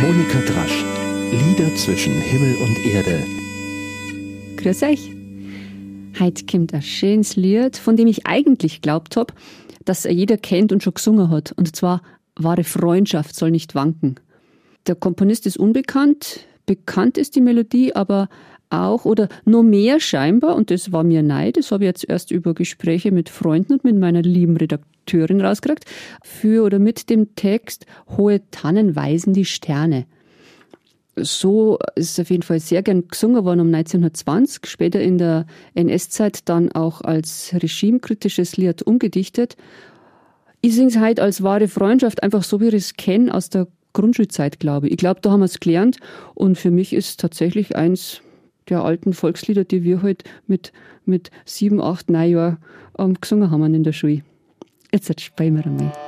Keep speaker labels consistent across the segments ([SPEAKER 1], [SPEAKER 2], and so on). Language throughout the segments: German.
[SPEAKER 1] Monika Drasch. Lieder zwischen Himmel und Erde.
[SPEAKER 2] Grüß euch. Heute kommt ein schönes Lied, von dem ich eigentlich glaubt habe, dass er jeder kennt und schon gesungen hat. Und zwar Wahre Freundschaft soll nicht wanken. Der Komponist ist unbekannt, bekannt ist die Melodie aber auch oder noch mehr scheinbar, und das war mir neid, das habe ich jetzt erst über Gespräche mit Freunden und mit meiner lieben Redakteurin rausgekriegt, für oder mit dem Text Hohe Tannen weisen die Sterne. So ist es auf jeden Fall sehr gern gesungen worden um 1920, später in der NS-Zeit dann auch als regimekritisches Lied umgedichtet. Ich singe es heute als wahre Freundschaft, einfach so wie ich es kenne aus der Grundschulzeit, glaube ich. Ich glaube, da haben wir es gelernt und für mich ist tatsächlich eins der alten Volkslieder, die wir halt mit, mit sieben, acht, neun Jahren ähm, gesungen haben in der Schule. Jetzt spielen wir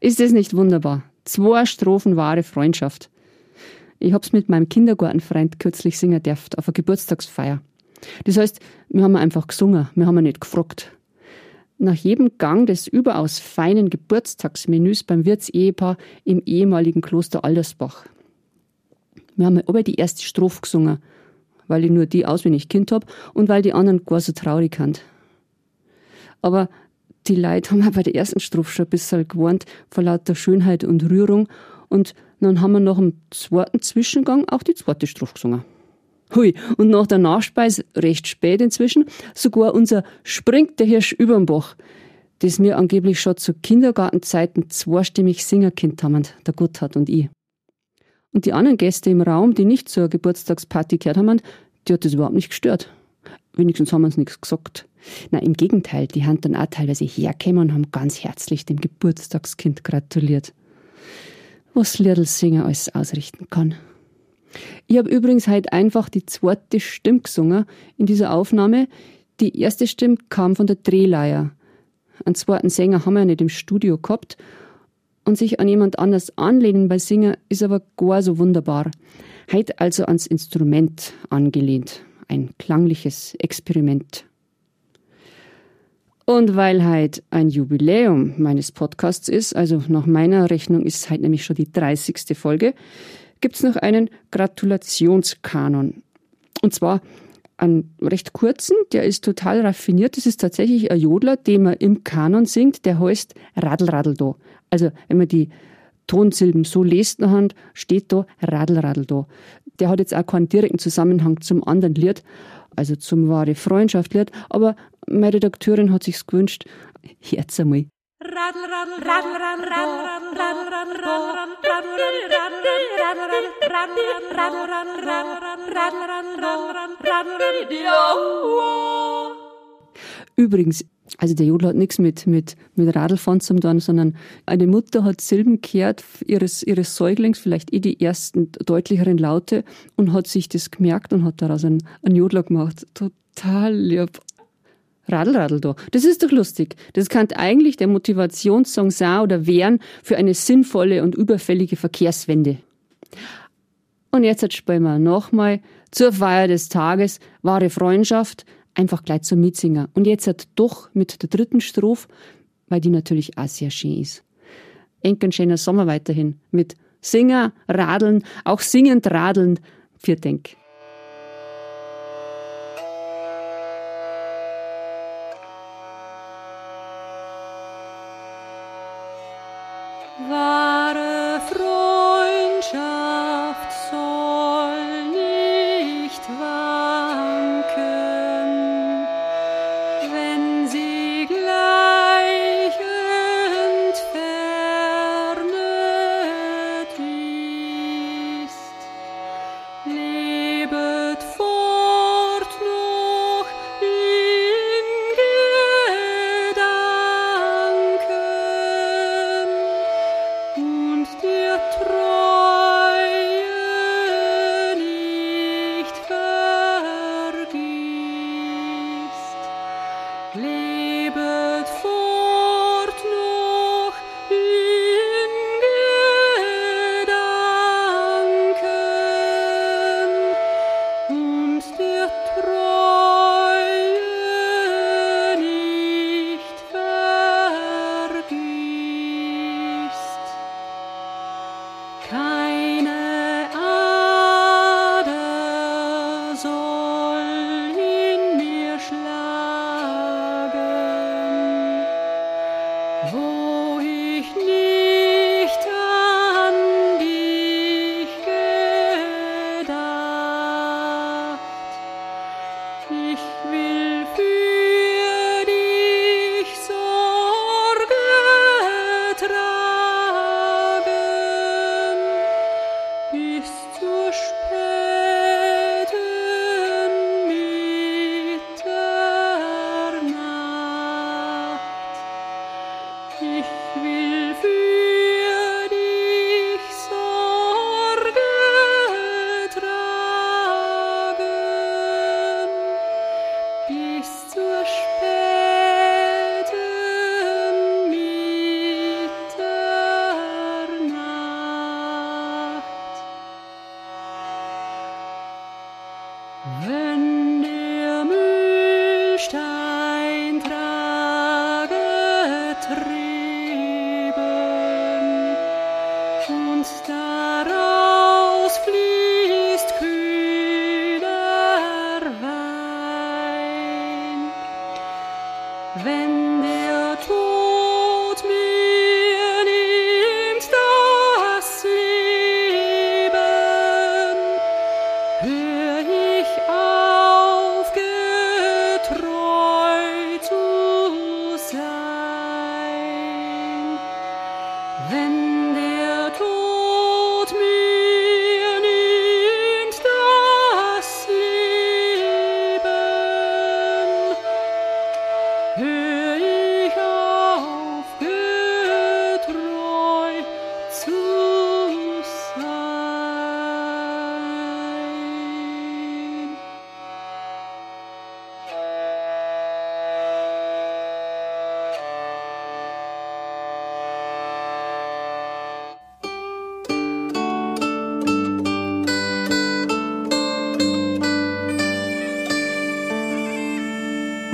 [SPEAKER 2] Ist es nicht wunderbar? Zwei Strophen wahre Freundschaft. Ich hab's mit meinem Kindergartenfreund kürzlich singen dürft auf einer Geburtstagsfeier. Das heißt, wir haben einfach gesungen, wir haben nicht gefragt. Nach jedem Gang des überaus feinen Geburtstagsmenüs beim Wirtsehepaar im ehemaligen Kloster Aldersbach. Wir haben aber die erste Strophe gesungen, weil ich nur die auswendig Kind hab und weil die anderen gar so traurig sind. Aber die Leute haben bei der ersten Strophe schon ein bisschen gewarnt vor lauter Schönheit und Rührung. Und dann haben wir nach dem zweiten Zwischengang auch die zweite Strophe gesungen. Hui, und nach der Nachspeise, recht spät inzwischen, sogar unser Springt der Hirsch überm Bach, das mir angeblich schon zu Kindergartenzeiten zweistimmig Singerkind haben, der Gotthard und ich. Und die anderen Gäste im Raum, die nicht zur Geburtstagsparty gehört haben, die hat das überhaupt nicht gestört. Wenigstens haben uns nichts gesagt. Na, im Gegenteil, die haben dann auch teilweise hergekommen und haben ganz herzlich dem Geburtstagskind gratuliert. Was Liedlsinger alles ausrichten kann. Ich habe übrigens heute einfach die zweite Stimme gesungen in dieser Aufnahme. Die erste Stimme kam von der Drehleier. Einen zweiten Sänger haben wir ja nicht im Studio gehabt. Und sich an jemand anders anlehnen bei Singen ist aber gar so wunderbar. Heute also ans Instrument angelehnt. Ein klangliches Experiment. Und weil heute ein Jubiläum meines Podcasts ist, also nach meiner Rechnung ist es heute nämlich schon die 30. Folge, gibt es noch einen Gratulationskanon. Und zwar einen recht kurzen, der ist total raffiniert. Das ist tatsächlich ein Jodler, den man im Kanon singt, der heißt Radl Radl do. Also wenn man die Tonsilben so lest nachher, steht da Radl Radl do. Der hat jetzt auch keinen direkten Zusammenhang zum anderen Lied, also zum wahre Freundschaft Lied, aber meine Redakteurin hat sich's gewünscht. Herz einmal. Übrigens, also der Jodler hat nichts mit, mit, mit Radlfahren zu tun, sondern eine Mutter hat Silben gehört ihres, ihres Säuglings, vielleicht eh die ersten deutlicheren Laute und hat sich das gemerkt und hat daraus einen, einen Jodler gemacht. Total lieb. Radl, Radl da. Das ist doch lustig. Das kann eigentlich der Motivationssong sein oder werden für eine sinnvolle und überfällige Verkehrswende. Und jetzt spielen wir nochmal zur Feier des Tages wahre Freundschaft, einfach gleich zum Mitsinger. Und jetzt hat doch mit der dritten Strophe, weil die natürlich auch sehr schön ist. Enken schöner Sommer weiterhin mit Singer, Radeln, auch singend Radeln, für Denk. come.